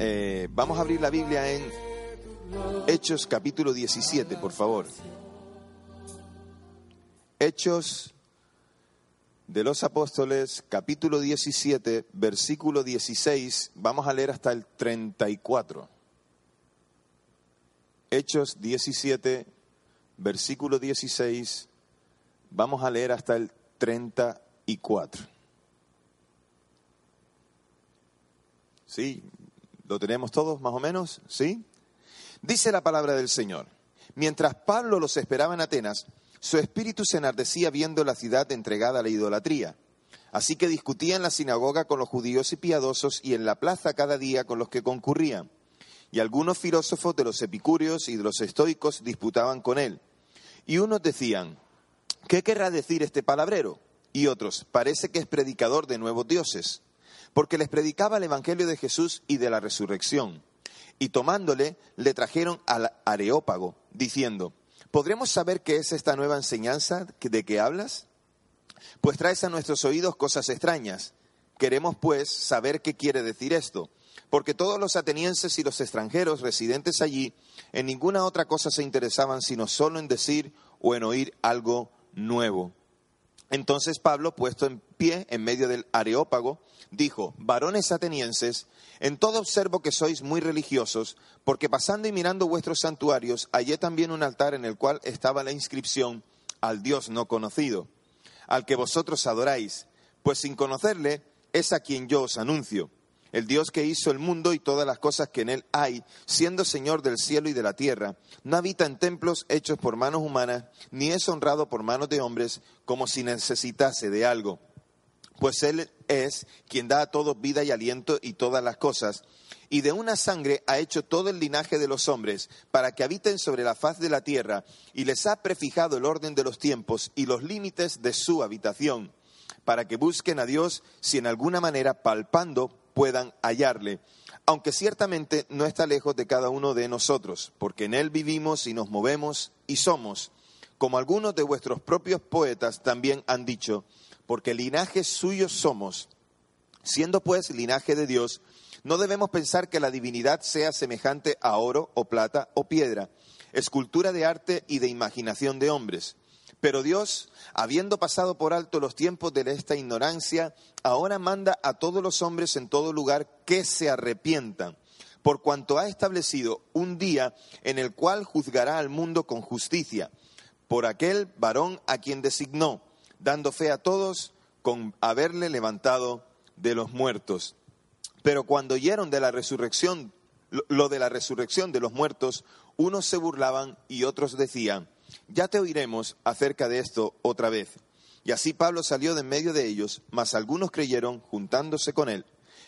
Eh, vamos a abrir la Biblia en Hechos capítulo 17, por favor. Hechos de los Apóstoles, capítulo 17, versículo 16, vamos a leer hasta el 34. Hechos 17, versículo 16, vamos a leer hasta el 34. ¿Sí? ¿Lo tenemos todos más o menos? ¿Sí? Dice la palabra del Señor. Mientras Pablo los esperaba en Atenas, su espíritu se enardecía viendo la ciudad entregada a la idolatría. Así que discutía en la sinagoga con los judíos y piadosos y en la plaza cada día con los que concurrían. Y algunos filósofos de los epicúreos y de los estoicos disputaban con él. Y unos decían, ¿qué querrá decir este palabrero? Y otros, parece que es predicador de nuevos dioses, porque les predicaba el Evangelio de Jesús y de la resurrección. Y tomándole, le trajeron al Areópago, diciendo, ¿podremos saber qué es esta nueva enseñanza de que hablas? Pues traes a nuestros oídos cosas extrañas. Queremos, pues, saber qué quiere decir esto porque todos los atenienses y los extranjeros residentes allí en ninguna otra cosa se interesaban sino solo en decir o en oír algo nuevo. Entonces Pablo, puesto en pie en medio del areópago, dijo, varones atenienses, en todo observo que sois muy religiosos, porque pasando y mirando vuestros santuarios, hallé también un altar en el cual estaba la inscripción al Dios no conocido, al que vosotros adoráis, pues sin conocerle es a quien yo os anuncio el Dios que hizo el mundo y todas las cosas que en él hay, siendo Señor del cielo y de la tierra, no habita en templos hechos por manos humanas, ni es honrado por manos de hombres como si necesitase de algo. Pues Él es quien da a todos vida y aliento y todas las cosas, y de una sangre ha hecho todo el linaje de los hombres, para que habiten sobre la faz de la tierra, y les ha prefijado el orden de los tiempos y los límites de su habitación, para que busquen a Dios si en alguna manera palpando puedan hallarle, aunque ciertamente no está lejos de cada uno de nosotros, porque en él vivimos y nos movemos y somos, como algunos de vuestros propios poetas también han dicho, porque linaje suyo somos. Siendo pues linaje de Dios, no debemos pensar que la divinidad sea semejante a oro o plata o piedra, escultura de arte y de imaginación de hombres pero Dios, habiendo pasado por alto los tiempos de esta ignorancia, ahora manda a todos los hombres en todo lugar que se arrepientan, por cuanto ha establecido un día en el cual juzgará al mundo con justicia, por aquel varón a quien designó, dando fe a todos con haberle levantado de los muertos. Pero cuando oyeron de la resurrección, lo de la resurrección de los muertos, unos se burlaban y otros decían, ya te oiremos acerca de esto otra vez. Y así Pablo salió de en medio de ellos, mas algunos creyeron juntándose con él,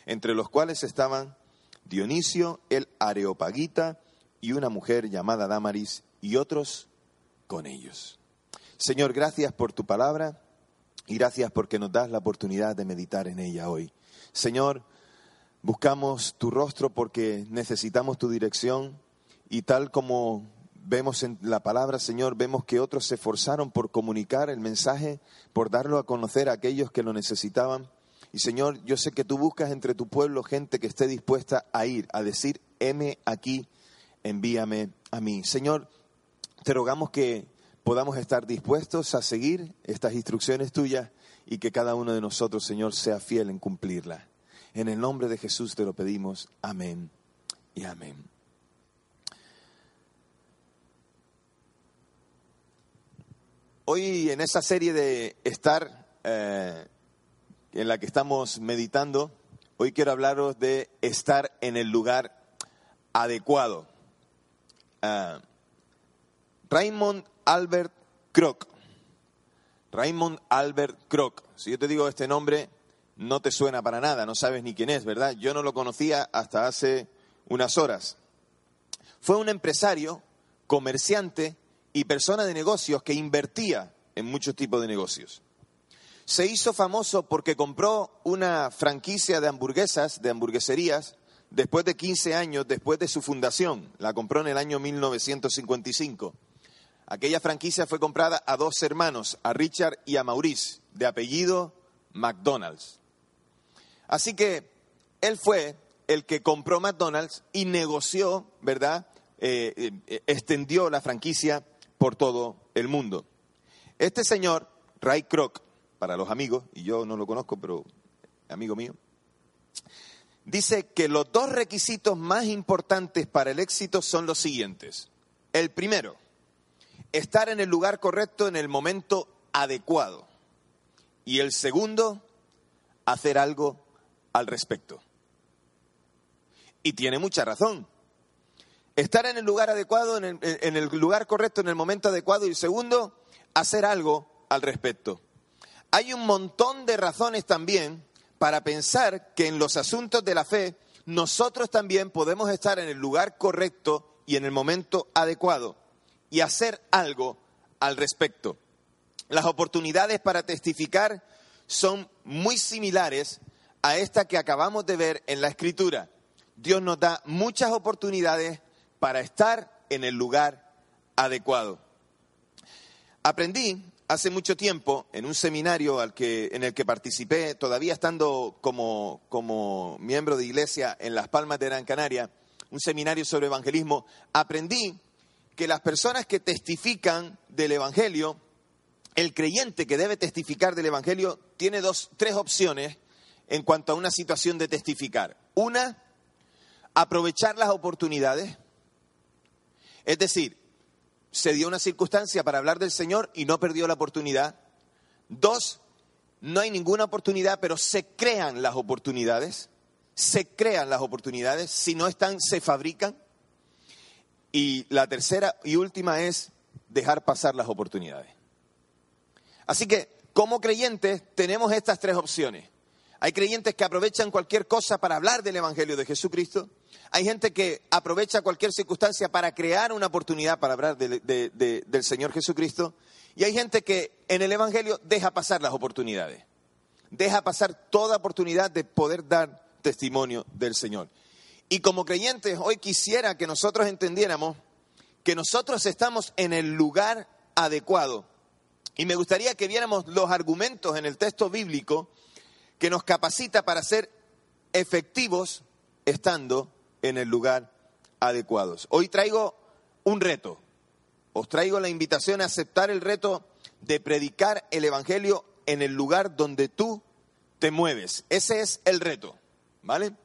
entre los cuales estaban Dionisio el Areopagita y una mujer llamada Damaris y otros con ellos. Señor, gracias por tu palabra y gracias porque nos das la oportunidad de meditar en ella hoy. Señor, buscamos tu rostro porque necesitamos tu dirección y tal como vemos en la palabra, Señor, vemos que otros se esforzaron por comunicar el mensaje, por darlo a conocer a aquellos que lo necesitaban. Y Señor, yo sé que tú buscas entre tu pueblo gente que esté dispuesta a ir, a decir, heme aquí, envíame a mí. Señor, te rogamos que podamos estar dispuestos a seguir estas instrucciones tuyas y que cada uno de nosotros, Señor, sea fiel en cumplirlas. En el nombre de Jesús te lo pedimos. Amén y amén. Hoy en esa serie de estar eh, en la que estamos meditando, hoy quiero hablaros de estar en el lugar adecuado. Uh, Raymond Albert Kroc. Raymond Albert Kroc. Si yo te digo este nombre, no te suena para nada, no sabes ni quién es, ¿verdad? Yo no lo conocía hasta hace unas horas. Fue un empresario, comerciante, y persona de negocios que invertía en muchos tipos de negocios. Se hizo famoso porque compró una franquicia de hamburguesas, de hamburgueserías, después de 15 años después de su fundación. La compró en el año 1955. Aquella franquicia fue comprada a dos hermanos, a Richard y a Maurice, de apellido McDonald's. Así que él fue el que compró McDonald's y negoció, ¿verdad? Eh, eh, extendió la franquicia por todo el mundo. Este señor, Ray Kroc, para los amigos, y yo no lo conozco, pero amigo mío, dice que los dos requisitos más importantes para el éxito son los siguientes. El primero, estar en el lugar correcto en el momento adecuado. Y el segundo, hacer algo al respecto. Y tiene mucha razón. Estar en el lugar adecuado, en el, lugar correcto, en el momento adecuado. Y segundo, hacer algo al respecto. Hay un montón de razones también para pensar que en los asuntos de la fe nosotros también podemos estar en el lugar correcto y en el momento adecuado y hacer algo al respecto. Las oportunidades para testificar son muy similares a esta que acabamos de ver en la escritura. Dios nos da muchas oportunidades para estar en el lugar adecuado. Aprendí hace mucho tiempo en un seminario al que, en el que participé, todavía estando como, como miembro de iglesia en Las Palmas de Gran Canaria, un seminario sobre evangelismo, aprendí que las personas que testifican del Evangelio, el creyente que debe testificar del Evangelio, tiene dos, tres opciones en cuanto a una situación de testificar. Una, aprovechar las oportunidades. Es decir, se dio una circunstancia para hablar del Señor y no perdió la oportunidad. Dos, no hay ninguna oportunidad, pero se crean las oportunidades. Se crean las oportunidades. Si no están, se fabrican. Y la tercera y última es dejar pasar las oportunidades. Así que, como creyentes, tenemos estas tres opciones. Hay creyentes que aprovechan cualquier cosa para hablar del Evangelio de Jesucristo. Hay gente que aprovecha cualquier circunstancia para crear una oportunidad para hablar del Señor Jesucristo. Y hay gente que en el Evangelio deja pasar las oportunidades. Deja pasar toda oportunidad de poder dar testimonio del Señor. Y como creyentes, hoy quisiera que nosotros entendiéramos que nosotros estamos en el lugar adecuado. Y me gustaría que viéramos los argumentos en el texto bíblico que nos capacita para ser efectivos estando en el lugar adecuado. Hoy traigo un reto. Os traigo la invitación a aceptar el reto de predicar el Evangelio en el lugar donde tú te mueves. Ese es el reto, ¿vale?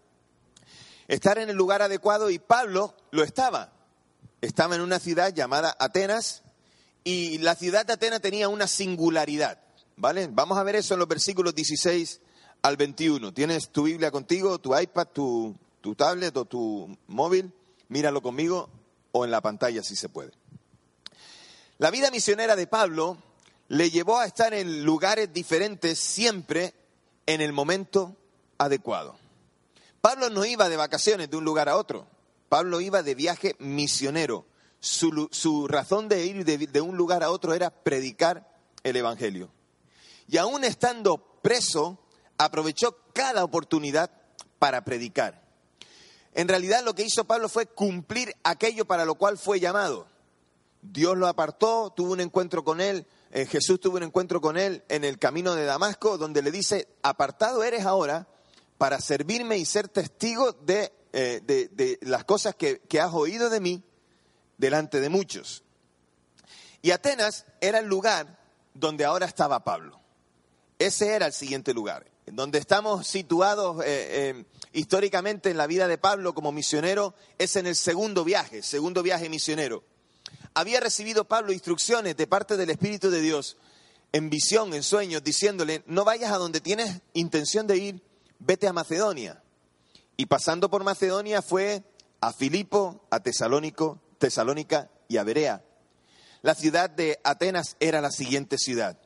estar en el lugar adecuado y Pablo lo estaba. Estaba en una ciudad llamada Atenas y la ciudad de Atenas tenía una singularidad. ¿Vale? Vamos a ver eso en los versículos 16 al 21. ¿Tienes tu Biblia contigo, tu iPad, tu, tablet o tu móvil? Míralo conmigo o en la pantalla si se puede. La vida misionera de Pablo le llevó a estar en lugares diferentes siempre en el momento adecuado. Pablo no iba de vacaciones de un lugar a otro. Pablo iba de viaje misionero. Su, razón de ir de, de un lugar a otro era predicar el Evangelio. Y aún estando preso, aprovechó cada oportunidad para predicar. En realidad lo que hizo Pablo fue cumplir aquello para lo cual fue llamado. Dios lo apartó, tuvo un encuentro con él, eh, Jesús tuvo un encuentro con él en el camino de Damasco, donde le dice, apartado eres ahora para servirme y ser testigo de, eh, las cosas que, que has oído de mí delante de muchos. Y Atenas era el lugar donde ahora estaba Pablo. Ese era el siguiente lugar. Donde estamos situados eh, eh, históricamente en la vida de Pablo como misionero es en el segundo viaje, segundo viaje misionero. Había recibido Pablo instrucciones de parte del Espíritu de Dios en visión, en sueños, diciéndole, no vayas a donde tienes intención de ir, vete a Macedonia. Y pasando por Macedonia fue a Filipo, a Tesalónico, Tesalónica y a Berea. La ciudad de Atenas era la siguiente ciudad.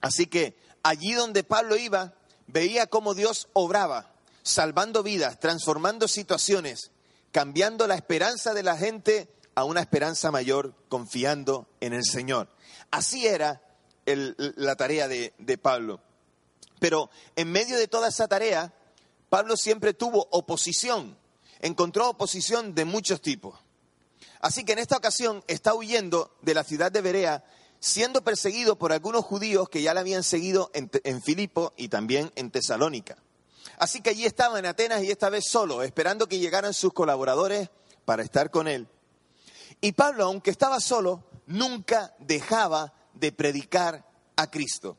Así que allí donde Pablo iba, veía cómo Dios obraba, salvando vidas, transformando situaciones, cambiando la esperanza de la gente a una esperanza mayor, confiando en el Señor. Así era la tarea de Pablo. Pero en medio de toda esa tarea, Pablo siempre tuvo oposición, encontró oposición de muchos tipos. Así que en esta ocasión está huyendo de la ciudad de Berea siendo perseguido por algunos judíos que ya le habían seguido en, Filipo y también en Tesalónica. Así que allí estaba en Atenas y esta vez solo, esperando que llegaran sus colaboradores para estar con él. Y Pablo, aunque estaba solo, nunca dejaba de predicar a Cristo.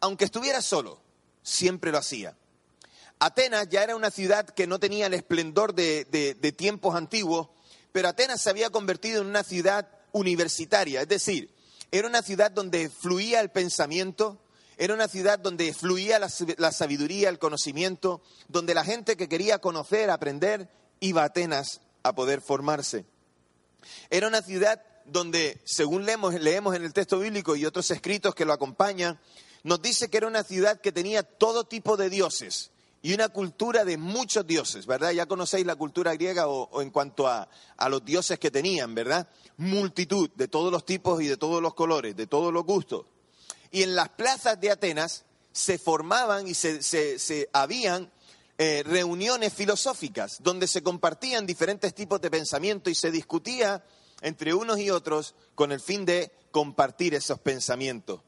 Aunque estuviera solo, siempre lo hacía. Atenas ya era una ciudad que no tenía el esplendor de, tiempos antiguos, pero Atenas se había convertido en una ciudad universitaria, es decir, era una ciudad donde fluía el pensamiento, era una ciudad donde fluía la, la, sabiduría, el conocimiento, donde la gente que quería conocer, aprender, iba a Atenas a poder formarse. Era una ciudad donde, según leemos, leemos en el texto bíblico y otros escritos que lo acompañan, nos dice que era una ciudad que tenía todo tipo de dioses y una cultura de muchos dioses, ¿verdad? Ya conocéis la cultura griega o, en cuanto a, a, los dioses que tenían, ¿verdad? Multitud de todos los tipos y de todos los colores, de todos los gustos. Y en las plazas de Atenas se formaban y se, se, se habían eh, reuniones filosóficas donde se compartían diferentes tipos de pensamiento y se discutía entre unos y otros con el fin de compartir esos pensamientos.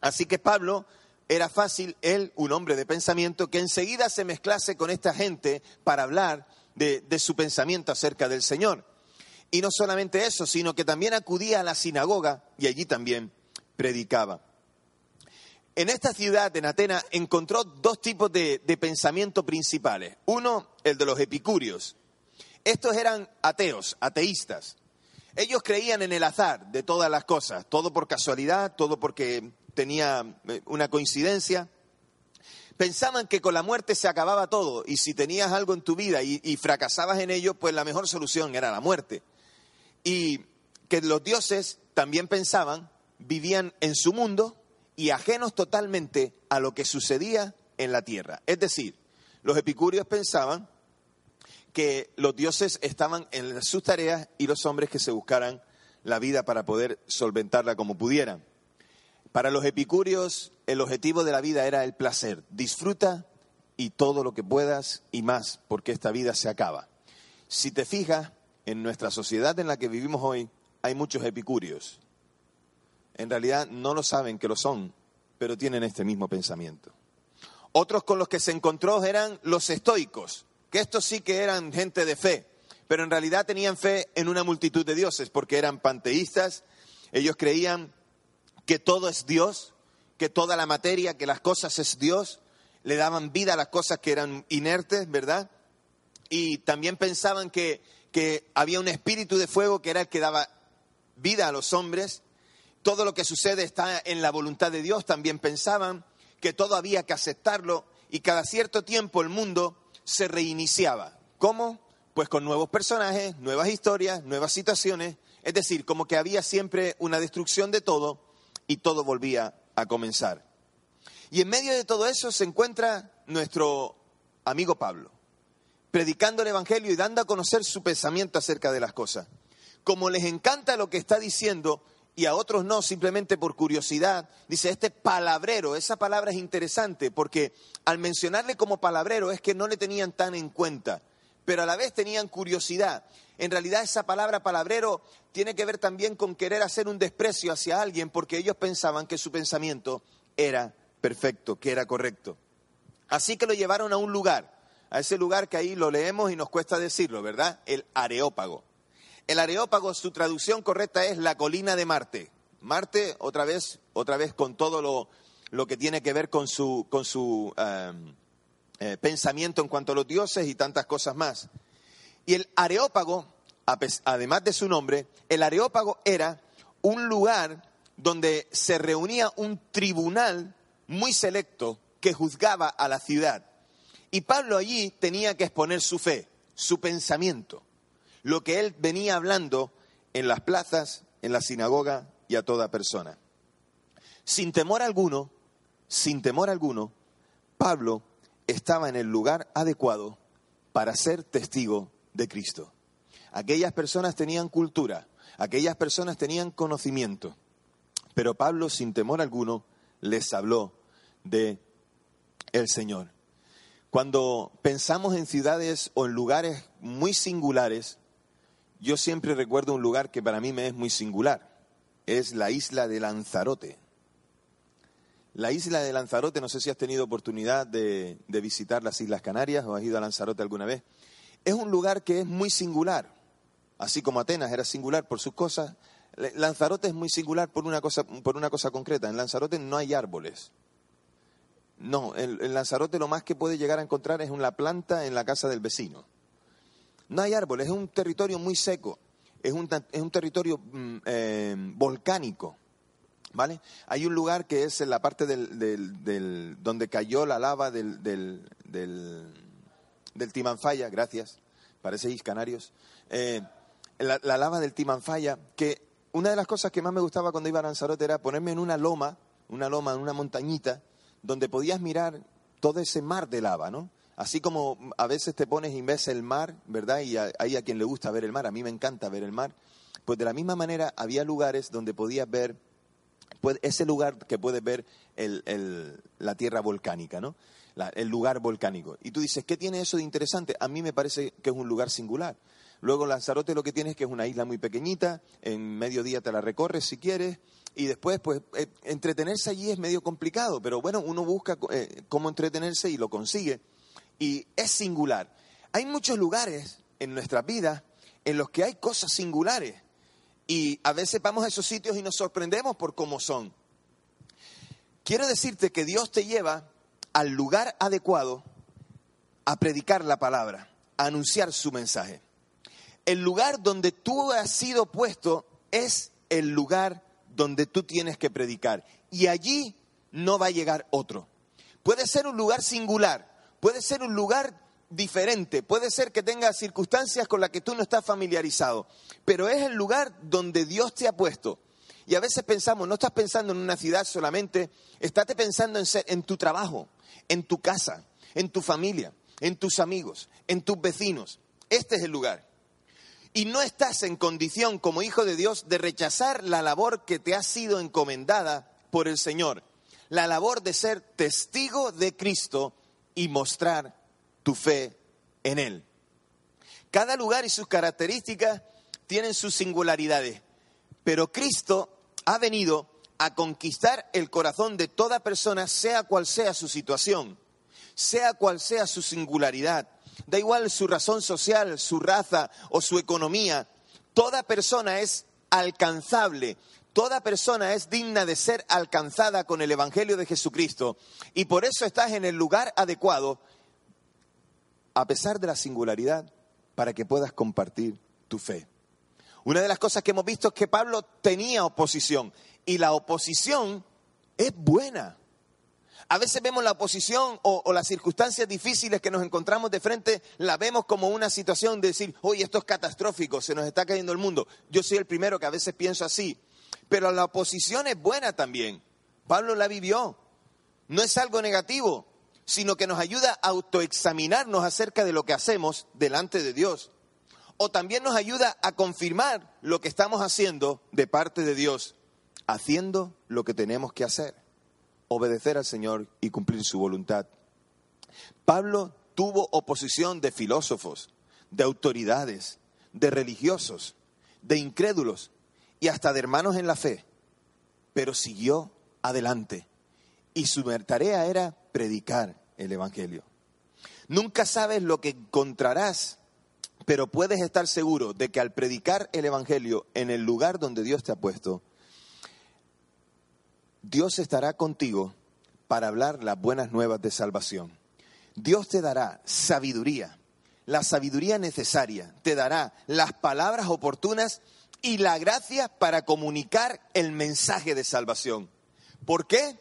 Así que Pablo era fácil, él, un hombre de pensamiento, que enseguida se mezclase con esta gente para hablar de, de su pensamiento acerca del Señor. Y no solamente eso, sino que también acudía a la sinagoga y allí también predicaba. En esta ciudad, en Atenas, encontró dos tipos de, de, pensamiento principales. Uno, el de los epicúreos. Estos eran ateos, ateístas. Ellos creían en el azar de todas las cosas, todo por casualidad, todo porque tenía eh, una coincidencia. Pensaban que con la muerte se acababa todo y si tenías algo en tu vida y, y fracasabas en ello, pues la mejor solución era la muerte. Y que los dioses también pensaban, vivían en su mundo y ajenos totalmente a lo que sucedía en la tierra. Es decir, los epicúreos pensaban que los dioses estaban en sus tareas y los hombres que se buscaran la vida para poder solventarla como pudieran. Para los epicúreos el objetivo de la vida era el placer. Disfruta y todo lo que puedas y más, porque esta vida se acaba. Si te fijas, en nuestra sociedad en la que vivimos hoy hay muchos epicúreos. En realidad no lo saben que lo son, pero tienen este mismo pensamiento. Otros con los que se encontró eran los estoicos, que estos sí que eran gente de fe, pero en realidad tenían fe en una multitud de dioses, porque eran panteístas, ellos creían que todo es Dios, que toda la materia, que las cosas es Dios, le daban vida a las cosas que eran inertes, ¿verdad? Y también pensaban que, que había un espíritu de fuego que era el que daba vida a los hombres. Todo lo que sucede está en la voluntad de Dios. También pensaban que todo había que aceptarlo y cada cierto tiempo el mundo se reiniciaba. ¿Cómo? Pues con nuevos personajes, nuevas historias, nuevas situaciones. Es decir, como que había siempre una destrucción de todo y todo volvía a comenzar. Y en medio de todo eso se encuentra nuestro amigo Pablo, predicando el Evangelio y dando a conocer su pensamiento acerca de las cosas. Como les encanta lo que está diciendo, y a otros no, simplemente por curiosidad. Dice, este palabrero, esa palabra es interesante porque al mencionarle como palabrero es que no le tenían tan en cuenta, pero a la vez tenían curiosidad. En realidad esa palabra palabrero tiene que ver también con querer hacer un desprecio hacia alguien porque ellos pensaban que su pensamiento era perfecto, que era correcto. Así que lo llevaron a un lugar, a ese lugar que ahí lo leemos y nos cuesta decirlo, ¿verdad? El Areópago. El Areópago, su traducción correcta es la colina de Marte. Marte, otra vez, otra vez con todo lo, lo que tiene que ver con su, con su um, eh, pensamiento en cuanto a los dioses y tantas cosas más. Y el Areópago, además de su nombre, el Areópago era un lugar donde se reunía un tribunal muy selecto que juzgaba a la ciudad. Y Pablo allí tenía que exponer su fe, su pensamiento lo que él venía hablando en las plazas, en la sinagoga y a toda persona. Sin temor alguno, sin temor alguno, Pablo estaba en el lugar adecuado para ser testigo de Cristo. Aquellas personas tenían cultura, aquellas personas tenían conocimiento, pero Pablo sin temor alguno les habló de el Señor. Cuando pensamos en ciudades o en lugares muy singulares, yo siempre recuerdo un lugar que para mí me es muy singular. es la isla de Lanzarote. La isla de Lanzarote, no sé si has tenido oportunidad de, visitar las Islas Canarias o has ido a Lanzarote alguna vez. Es un lugar que es muy singular, así como Atenas era singular por sus cosas. Lanzarote es muy singular por una cosa, por una cosa concreta. En Lanzarote no hay árboles. No, en, Lanzarote lo más que puede llegar a encontrar es una planta en la casa del vecino. No hay árboles, es un territorio muy seco, es un, es un territorio mm, eh, volcánico. ¿Vale? Hay un lugar que es en la parte del, del, donde cayó la lava del, del, del, Timanfaya, gracias, parecéis canarios, eh, la, la, lava del Timanfaya, que una de las cosas que más me gustaba cuando iba a Lanzarote era ponerme en una loma, una loma, en una montañita, donde podías mirar todo ese mar de lava, ¿no? Así como a veces te pones y ves el mar, ¿verdad? Y hay a quien le gusta ver el mar, a mí me encanta ver el mar. Pues de la misma manera había lugares donde podías ver, pues ese lugar que puedes ver la tierra volcánica, ¿no? el lugar volcánico. Y tú dices, ¿qué tiene eso de interesante? A mí me parece que es un lugar singular. Luego Lanzarote lo que tienes es que es una isla muy pequeñita, en medio día te la recorres si quieres, y después, pues, eh, entretenerse allí es medio complicado, pero bueno, uno busca eh, cómo entretenerse y lo consigue. Y es singular. Hay muchos lugares en nuestras vidas en los que hay cosas singulares. Y a veces vamos a esos sitios y nos sorprendemos por cómo son. Quiero decirte que Dios te lleva al lugar adecuado a predicar la palabra, a anunciar su mensaje. El lugar donde tú has sido puesto es el lugar donde tú tienes que predicar. Y allí no va a llegar otro. Puede ser un lugar singular, puede ser un lugar diferente, puede ser que tenga circunstancias con las que tú no estás familiarizado, pero es el lugar donde Dios te ha puesto. Y a veces pensamos, no estás pensando en una ciudad solamente, estás pensando en, en tu trabajo, en tu casa, en tu familia, en tus amigos, en tus vecinos. Este es el lugar y no estás en condición como hijo de Dios de rechazar la labor que te ha sido encomendada por el Señor, la labor de ser testigo de Cristo y mostrar tu fe en Él. Cada lugar y sus características tienen sus singularidades, pero Cristo ha venido a conquistar el corazón de toda persona, sea cual sea su situación, sea cual sea su singularidad, da igual su razón social, su raza o su economía, toda persona es alcanzable, toda persona es digna de ser alcanzada con el Evangelio de Jesucristo y por eso estás en el lugar adecuado, a pesar de la singularidad, para que puedas compartir tu fe. Una de las cosas que hemos visto es que Pablo tenía oposición y la oposición es buena. A veces vemos la oposición o, las circunstancias difíciles que nos encontramos de frente, la vemos como una situación de decir, oye, esto es catastrófico, se nos está cayendo el mundo. Yo soy el primero que a veces pienso así. Pero la oposición es buena también. Pablo la vivió. No es algo negativo, sino que nos ayuda a autoexaminarnos acerca de lo que hacemos delante de Dios. O también nos ayuda a confirmar lo que estamos haciendo de parte de Dios, haciendo lo que tenemos que hacer obedecer al Señor y cumplir su voluntad. Pablo tuvo oposición de filósofos, de autoridades, de religiosos, de incrédulos y hasta de hermanos en la fe, pero siguió adelante y su tarea era predicar el Evangelio. Nunca sabes lo que encontrarás, pero puedes estar seguro de que al predicar el Evangelio en el lugar donde Dios te ha puesto, Dios estará contigo para hablar las buenas nuevas de salvación. Dios te dará sabiduría, la sabiduría necesaria, te dará las palabras oportunas y la gracia para comunicar el mensaje de salvación. ¿Por qué?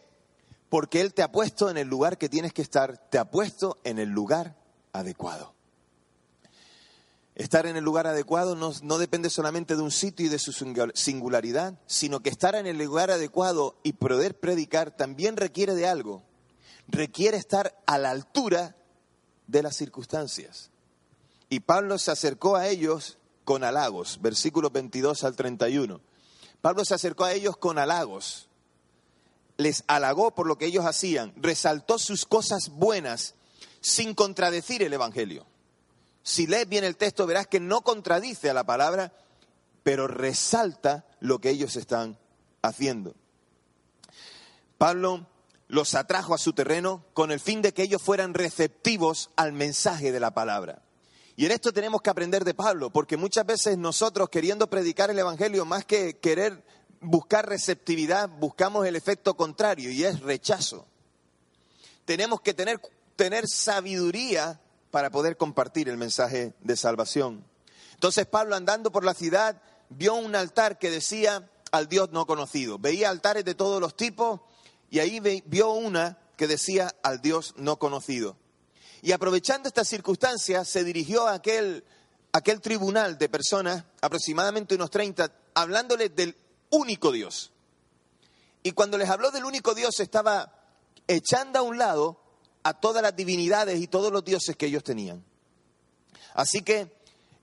Porque Él te ha puesto en el lugar que tienes que estar, te ha puesto en el lugar adecuado. Estar en el lugar adecuado no, depende solamente de un sitio y de su singularidad, sino que estar en el lugar adecuado y poder predicar también requiere de algo. Requiere estar a la altura de las circunstancias. Y Pablo se acercó a ellos con halagos, versículos 22 al 31. Pablo se acercó a ellos con halagos, les halagó por lo que ellos hacían, resaltó sus cosas buenas sin contradecir el Evangelio. Si lees bien el texto verás que no contradice a la palabra, pero resalta lo que ellos están haciendo. Pablo los atrajo a su terreno con el fin de que ellos fueran receptivos al mensaje de la palabra. Y en esto tenemos que aprender de Pablo, porque muchas veces nosotros queriendo predicar el Evangelio, más que querer buscar receptividad, buscamos el efecto contrario y es rechazo. Tenemos que tener, tener sabiduría para poder compartir el mensaje de salvación. Entonces Pablo andando por la ciudad vio un altar que decía al Dios no conocido. Veía altares de todos los tipos y ahí vio una que decía al Dios no conocido. Y aprovechando esta circunstancia, se dirigió a aquel, aquel tribunal de personas, aproximadamente unos 30, hablándoles del único Dios. Y cuando les habló del único Dios, estaba echando a un lado a todas las divinidades y todos los dioses que ellos tenían. Así que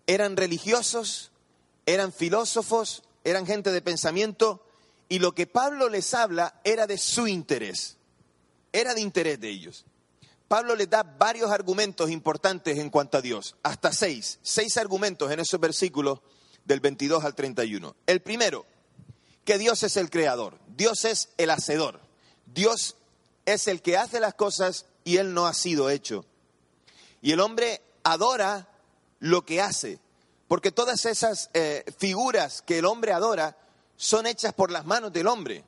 eran religiosos, eran filósofos, eran gente de pensamiento, y lo que Pablo les habla era de su interés, era de interés de ellos. Pablo les da varios argumentos importantes en cuanto a Dios, hasta seis, seis argumentos en esos versículos del 22 al 31. El primero, que Dios es el creador, Dios es el hacedor, Dios es el que hace las cosas y Él no ha sido hecho. Y el hombre adora lo que hace, porque todas esas eh, figuras que el hombre adora son hechas por las manos del hombre.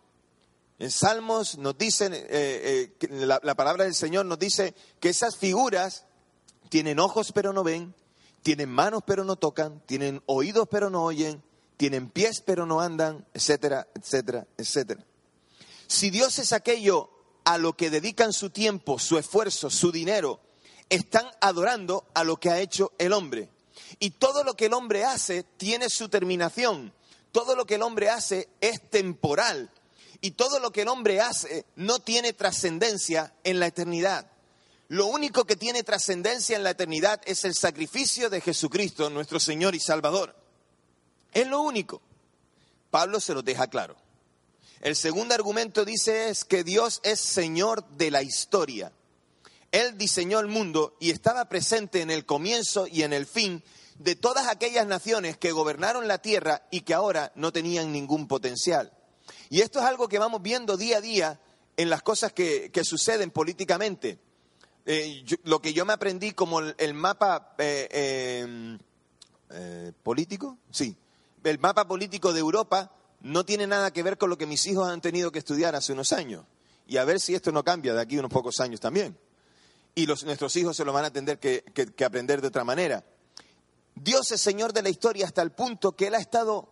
En Salmos nos dicen, eh, eh, la, la palabra del Señor nos dice que esas figuras tienen ojos pero no ven, tienen manos pero no tocan, tienen oídos pero no oyen, tienen pies pero no andan, etcétera, etcétera, etcétera. Si Dios es aquello a lo que dedican su tiempo, su esfuerzo, su dinero, están adorando a lo que ha hecho el hombre. Y todo lo que el hombre hace tiene su terminación. Todo lo que el hombre hace es temporal y todo lo que el hombre hace no tiene trascendencia en la eternidad. Lo único que tiene trascendencia en la eternidad es el sacrificio de Jesucristo, nuestro Señor y Salvador. Es lo único. Pablo se lo deja claro. El segundo argumento dice es que Dios es Señor de la historia. Él diseñó el mundo y estaba presente en el comienzo y en el fin de todas aquellas naciones que gobernaron la tierra y que ahora no tenían ningún potencial. Y esto es algo que vamos viendo día a día en las cosas que, suceden políticamente. Eh, lo que yo me aprendí como el, mapa eh, em, eh, político, sí, el mapa político de Europa no tiene nada que ver con lo que mis hijos han tenido que estudiar hace unos años. Y a ver si esto no cambia de aquí unos pocos años también. Y nuestros hijos se lo van a tener que aprender de otra manera. Dios es Señor de la historia hasta el punto que Él ha estado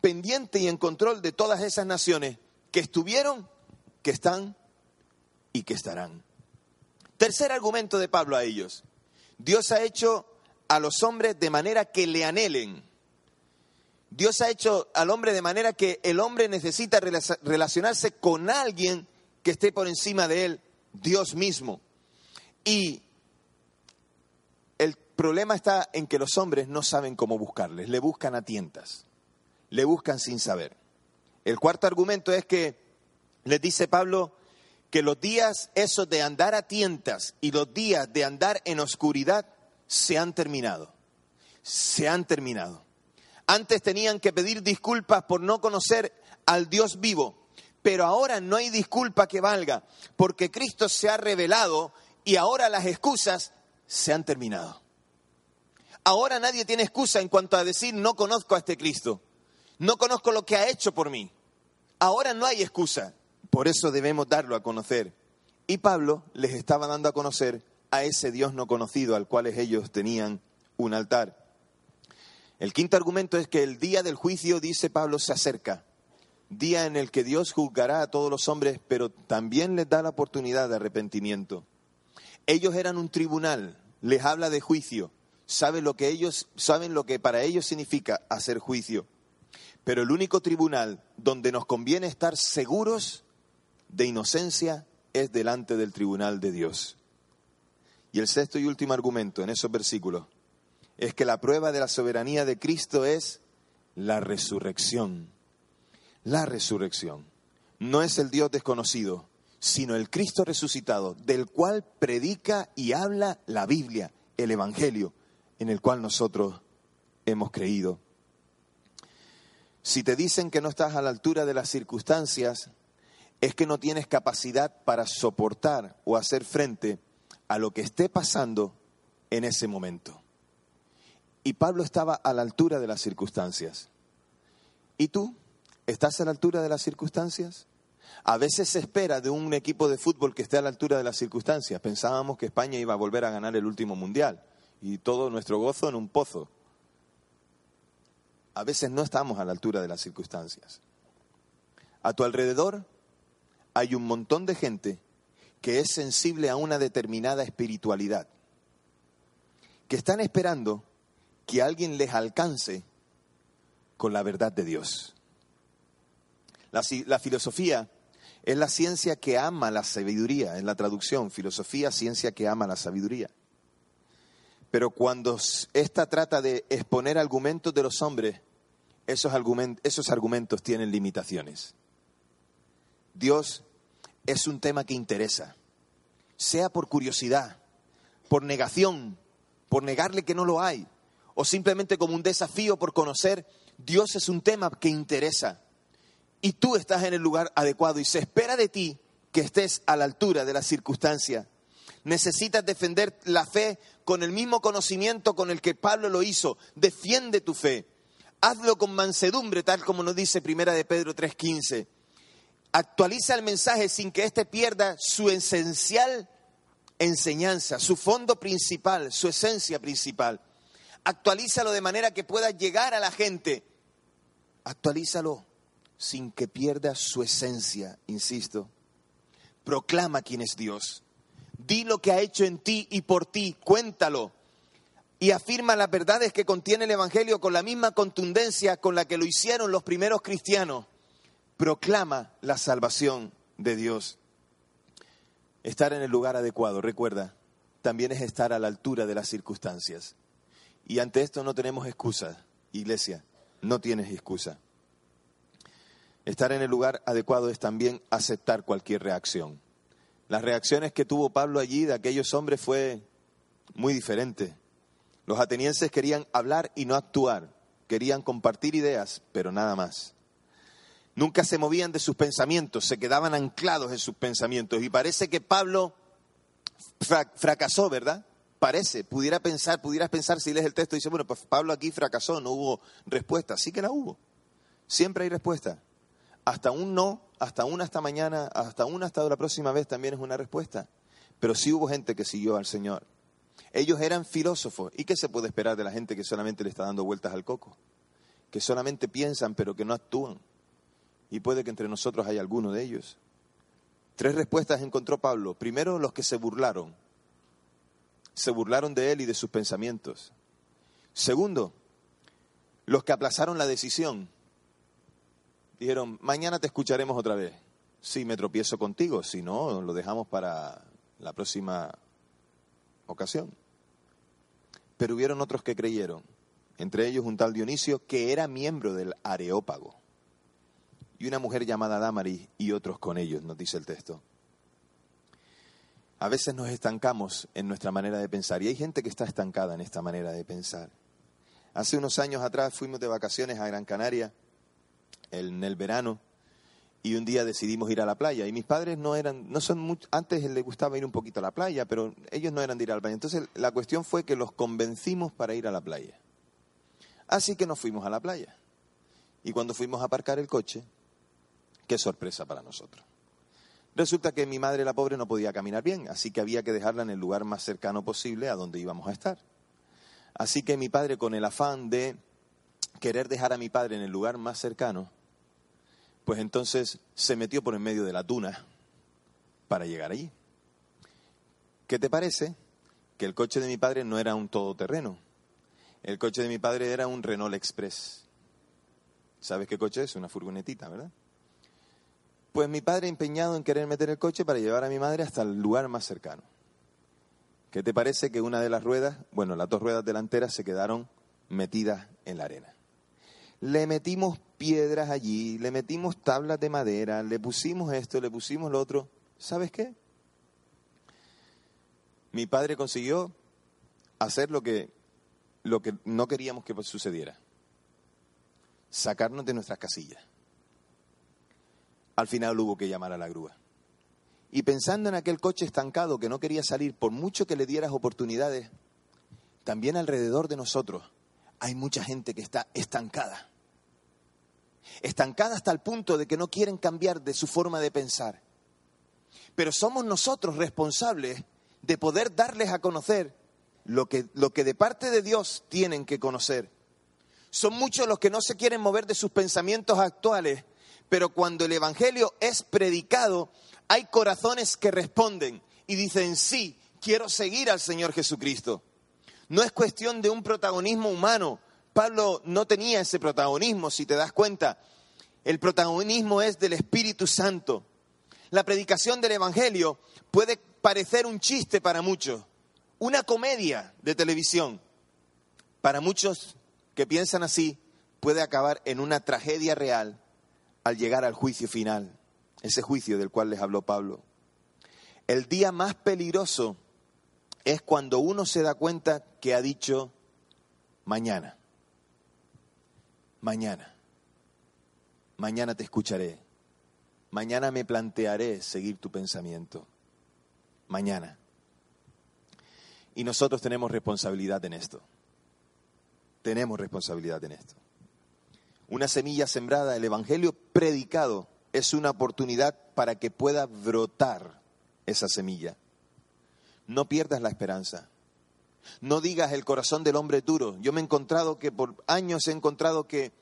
pendiente y en control de todas esas naciones que estuvieron, que están y que estarán. Tercer argumento de Pablo a ellos. Dios ha hecho a los hombres de manera que le anhelen. Dios ha hecho al hombre de manera que el hombre necesita relacionarse con alguien que esté por encima de él, Dios mismo. Y el problema está en que los hombres no saben cómo buscarles, le buscan a tientas le buscan sin saber. El cuarto argumento es que les dice Pablo que los días esos de andar a tientas y los días de andar en oscuridad se han terminado. Se han terminado. Antes tenían que pedir disculpas por no conocer al Dios vivo, pero ahora no hay disculpa que valga, porque Cristo se ha revelado y ahora las excusas se han terminado. Ahora nadie tiene excusa en cuanto a decir no conozco a este Cristo. No conozco lo que ha hecho por mí. Ahora no hay excusa. Por eso debemos darlo a conocer. Y Pablo les estaba dando a conocer a ese Dios no conocido al cual ellos tenían un altar. El quinto argumento es que el día del juicio, dice Pablo, se acerca. Día en el que Dios juzgará a todos los hombres, pero también les da la oportunidad de arrepentimiento. Ellos eran un tribunal, les habla de juicio, saben lo que ellos saben lo que para ellos significa hacer juicio. Pero el único tribunal donde nos conviene estar seguros de inocencia es delante del tribunal de Dios. Y el sexto y último argumento en esos versículos es que la prueba de la soberanía de Cristo es la resurrección. La resurrección. No es el Dios desconocido, sino el Cristo resucitado, del cual predica y habla la Biblia, el Evangelio, en el cual nosotros hemos creído. Si te dicen que no estás a la altura de las circunstancias, es que no tienes capacidad para soportar o hacer frente a lo que esté pasando en ese momento. Y Pablo estaba a la altura de las circunstancias. ¿Y tú? ¿Estás a la altura de las circunstancias? A veces se espera de un equipo de fútbol que esté a la altura de las circunstancias. Pensábamos que España iba a volver a ganar el último mundial y todo nuestro gozo en un pozo. A veces no estamos a la altura de las circunstancias. A tu alrededor hay un montón de gente que es sensible a una determinada espiritualidad, que están esperando que alguien les alcance con la verdad de Dios. La, la, filosofía es la ciencia que ama la sabiduría, en la traducción, filosofía, ciencia que ama la sabiduría. Pero cuando ésta trata de exponer argumentos de los hombres, esos argumentos tienen limitaciones. Dios es un tema que interesa, sea por curiosidad, por negación, por negarle que no lo hay, o simplemente como un desafío por conocer, Dios es un tema que interesa. Y tú estás en el lugar adecuado y se espera de ti que estés a la altura de la circunstancia. Necesitas defender la fe con el mismo conocimiento con el que Pablo lo hizo. Defiende tu fe. Hazlo con mansedumbre, tal como nos dice Primera de Pedro 3:15. Actualiza el mensaje sin que éste pierda su esencial enseñanza, su fondo principal, su esencia principal actualízalo de manera que pueda llegar a la gente. Actualízalo sin que pierda su esencia, insisto. Proclama quién es Dios. Di lo que ha hecho en ti y por ti, cuéntalo. Y afirma las verdades que contiene el Evangelio con la misma contundencia con la que lo hicieron los primeros cristianos. Proclama la salvación de Dios. Estar en el lugar adecuado, recuerda, también es estar a la altura de las circunstancias. Y ante esto no tenemos excusa, iglesia, no tienes excusa. Estar en el lugar adecuado es también aceptar cualquier reacción. Las reacciones que tuvo Pablo allí de aquellos hombres fue muy diferente. Los atenienses querían hablar y no actuar, querían compartir ideas, pero nada más. Nunca se movían de sus pensamientos, se quedaban anclados en sus pensamientos. Y parece que Pablo fracasó, ¿verdad? Parece, pudiera pensar, pudieras pensar si lees el texto y dices, bueno, pues Pablo aquí fracasó, no hubo respuesta. Sí que la hubo. Siempre hay respuesta. Hasta un no, hasta una hasta mañana, hasta una hasta la próxima vez también es una respuesta. Pero sí hubo gente que siguió al Señor. Ellos eran filósofos. ¿Y qué se puede esperar de la gente que solamente le está dando vueltas al coco? Que solamente piensan pero que no actúan. Y puede que entre nosotros haya alguno de ellos. Tres respuestas encontró Pablo. Primero, los que se burlaron se burlaron de él y de sus pensamientos. Segundo, los que aplazaron la decisión dijeron, mañana te escucharemos otra vez. Si me tropiezo contigo, si no, lo dejamos para la próxima ocasión. Pero hubieron otros que creyeron, entre ellos un tal Dionisio que era miembro del Areópago, y una mujer llamada Damaris y otros con ellos, nos dice el texto. A veces nos estancamos en nuestra manera de pensar y hay gente que está estancada en esta manera de pensar. Hace unos años atrás fuimos de vacaciones a Gran Canaria en el verano y un día decidimos ir a la playa y mis padres no eran, no son antes les gustaba ir un poquito a la playa, pero ellos no eran de ir a la playa. Entonces la cuestión fue que los convencimos para ir a la playa. Así que nos fuimos a la playa. Y cuando fuimos a aparcar el coche, qué sorpresa para nosotros. Resulta que mi madre, la pobre, no podía caminar bien, así que había que dejarla en el lugar más cercano posible a donde íbamos a estar. Así que mi padre, con el afán de querer dejar a mi padre en el lugar más cercano, pues entonces se metió por en medio de la tuna para llegar allí. ¿Qué te parece? Que el coche de mi padre no era un todoterreno. El coche de mi padre era un Renault Express. ¿Sabes qué coche es? Una furgonetita, ¿verdad? Pues mi padre empeñado en querer meter el coche para llevar a mi madre hasta el lugar más cercano. ¿Qué te parece que una de las ruedas, bueno, las dos ruedas delanteras se quedaron metidas en la arena? Le metimos piedras allí, le metimos tablas de madera, le pusimos esto, le pusimos lo otro. ¿Sabes qué? Mi padre consiguió hacer lo que, lo que no queríamos que sucediera. sacarnos de nuestras casillas. Al final hubo que llamar a la grúa. Y pensando en aquel coche estancado que no quería salir, por mucho que le dieras oportunidades, también alrededor de nosotros hay mucha gente que está estancada. Estancada hasta el punto de que no quieren cambiar de su forma de pensar. Pero somos nosotros responsables de poder darles a conocer lo que, lo que de parte de Dios tienen que conocer. Son muchos los que no se quieren mover de sus pensamientos actuales, pero cuando el Evangelio es predicado, hay corazones que responden y dicen, sí, quiero seguir al Señor Jesucristo. No es cuestión de un protagonismo humano. Pablo no tenía ese protagonismo, si te das cuenta. El protagonismo es del Espíritu Santo. La predicación del Evangelio puede parecer un chiste para muchos, una comedia de televisión. Para muchos que piensan así, puede acabar en una tragedia real al llegar al juicio final, ese juicio del cual les habló Pablo. El día más peligroso es cuando uno se da cuenta que ha dicho mañana, mañana, mañana te escucharé, mañana me plantearé seguir tu pensamiento, mañana. Y nosotros tenemos responsabilidad en esto, tenemos responsabilidad en esto. Una semilla sembrada, el Evangelio predicado, es una oportunidad para que pueda brotar esa semilla. No pierdas la esperanza. No digas el corazón del hombre duro. Yo me he encontrado que por años he encontrado que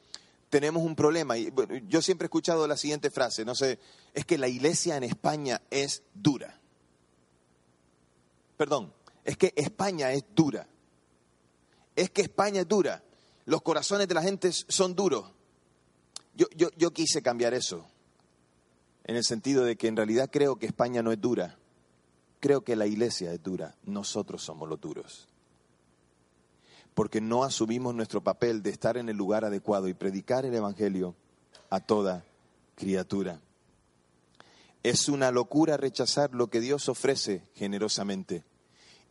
tenemos un problema. Y, yo siempre he escuchado la siguiente frase, no sé, es que la iglesia en España es dura. Perdón, es que España es dura. Es que España es dura. Los corazones de la gente son duros. Yo, yo, yo quise cambiar eso, en el sentido de que en realidad creo que España no es dura creo que la iglesia es dura, nosotros somos los duros. Porque no asumimos nuestro papel de estar en el lugar adecuado y predicar el Evangelio a toda criatura. Es una locura rechazar lo que Dios ofrece generosamente.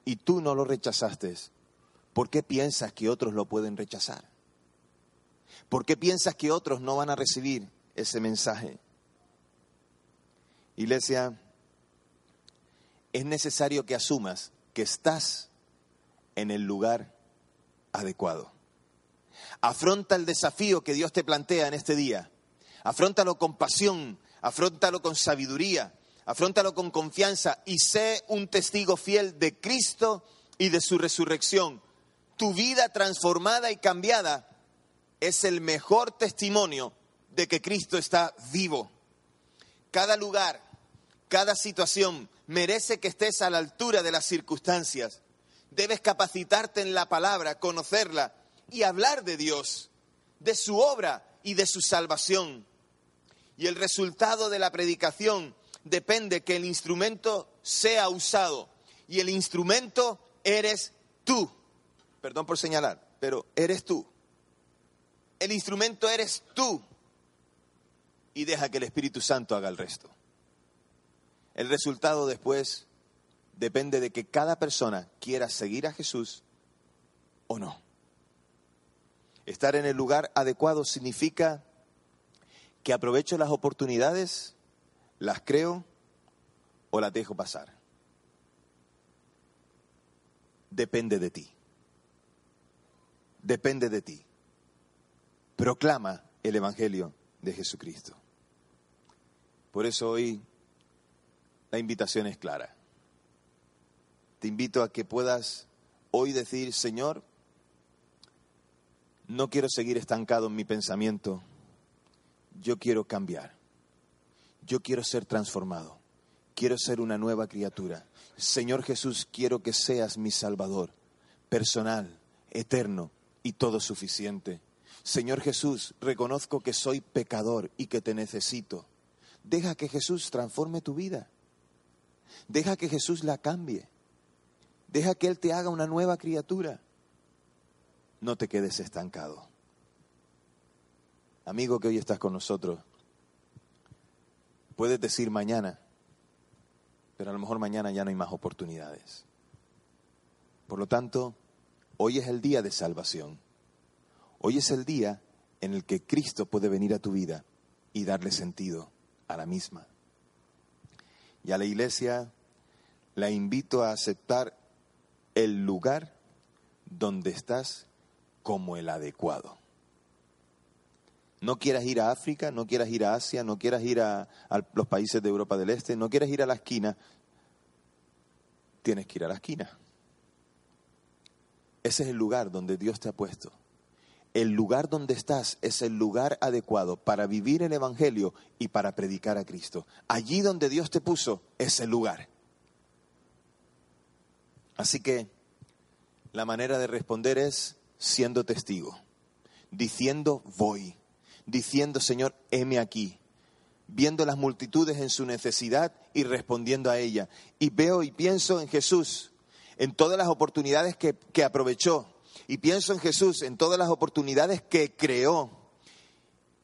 Y tú no lo rechazaste. ¿Por qué piensas que otros lo pueden rechazar? ¿Por qué piensas que otros no van a recibir ese mensaje? Iglesia, es necesario que asumas que estás en el lugar adecuado. Afronta el desafío que Dios te plantea en este día. Afrontalo con pasión, afrontalo con sabiduría, afrontalo con confianza y sé un testigo fiel de Cristo y de su resurrección. Tu vida transformada y cambiada es el mejor testimonio de que Cristo está vivo. Cada lugar, cada situación, merece que estés a la altura de las circunstancias. Debes capacitarte en la palabra, conocerla y hablar de Dios, de su obra y de su salvación. Y el resultado de la predicación depende que el instrumento sea usado. Y el instrumento eres tú. Perdón por señalar, pero eres tú. El instrumento eres tú. Y deja que el Espíritu Santo haga el resto. El resultado después depende de que cada persona quiera seguir a Jesús o no. Estar en el lugar adecuado significa que aprovecho las oportunidades, las creo o las dejo pasar. Depende de ti. Depende de ti. Proclama el Evangelio de Jesucristo. Por eso hoy la invitación es clara. Te invito a que puedas hoy decir, Señor, no quiero seguir estancado en mi pensamiento, yo quiero cambiar, yo quiero ser transformado, quiero ser una nueva criatura. Señor Jesús, quiero que seas mi Salvador, personal, eterno y todo suficiente. Señor Jesús, reconozco que soy pecador y que te necesito. Deja que Jesús transforme tu vida. Deja que Jesús la cambie. Deja que Él te haga una nueva criatura. No te quedes estancado. Amigo que hoy estás con nosotros, puedes decir mañana, pero a lo mejor mañana ya no hay más oportunidades. Por lo tanto, hoy es el día de salvación. Hoy es el día en el que Cristo puede venir a tu vida y darle sentido a la misma. Y a la iglesia la invito a aceptar el lugar donde estás como el adecuado. No quieras ir a África, no quieras ir a Asia, no quieras ir a, los países de Europa del Este, no quieras ir a la esquina, tienes que ir a la esquina. Ese es el lugar donde Dios te ha puesto. El lugar donde estás es el lugar adecuado para vivir el Evangelio y para predicar a Cristo. Allí donde Dios te puso es el lugar. Así que la manera de responder es siendo testigo, diciendo voy, diciendo Señor, heme aquí, viendo las multitudes en su necesidad y respondiendo a ella. Y veo y pienso en Jesús, en todas las oportunidades que, que aprovechó, y pienso en Jesús, en todas las oportunidades que creó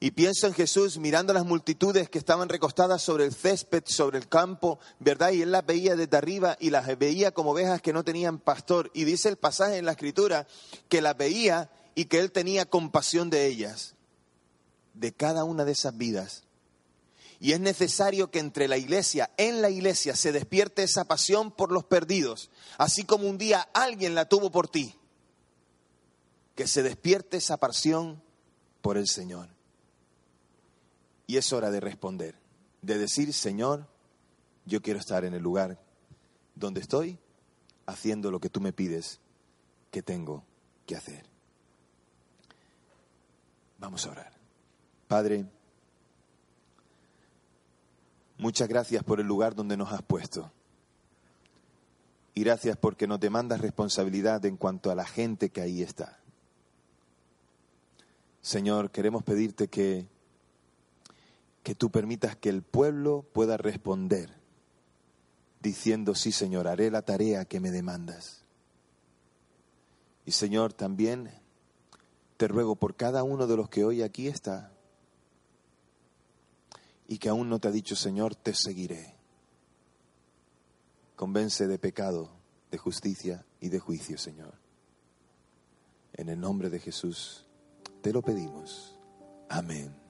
y pienso en Jesús mirando las multitudes que estaban recostadas sobre el césped, sobre el campo, ¿verdad? Y él las veía desde arriba y las veía como ovejas que no tenían pastor. Y dice el pasaje en la escritura que las veía y que él tenía compasión de ellas, de cada una de esas vidas. Y es necesario que entre la iglesia, en la iglesia, se despierte esa pasión por los perdidos, así como un día alguien la tuvo por ti. Que se despierte esa pasión por el Señor. Y es hora de responder, de decir, Señor, yo quiero estar en el lugar donde estoy haciendo lo que tú me pides que tengo que hacer. Vamos a orar. Padre, muchas gracias por el lugar donde nos has puesto. Y gracias porque nos demandas responsabilidad en cuanto a la gente que ahí está. Señor, queremos pedirte que que tú permitas que el pueblo pueda responder diciendo, sí Señor, haré la tarea que me demandas. Y Señor, también te ruego por cada uno de los que hoy aquí está y que aún no te ha dicho, Señor, te seguiré. Convence de pecado, de justicia y de juicio, Señor. En el nombre de Jesús te lo pedimos. Amén.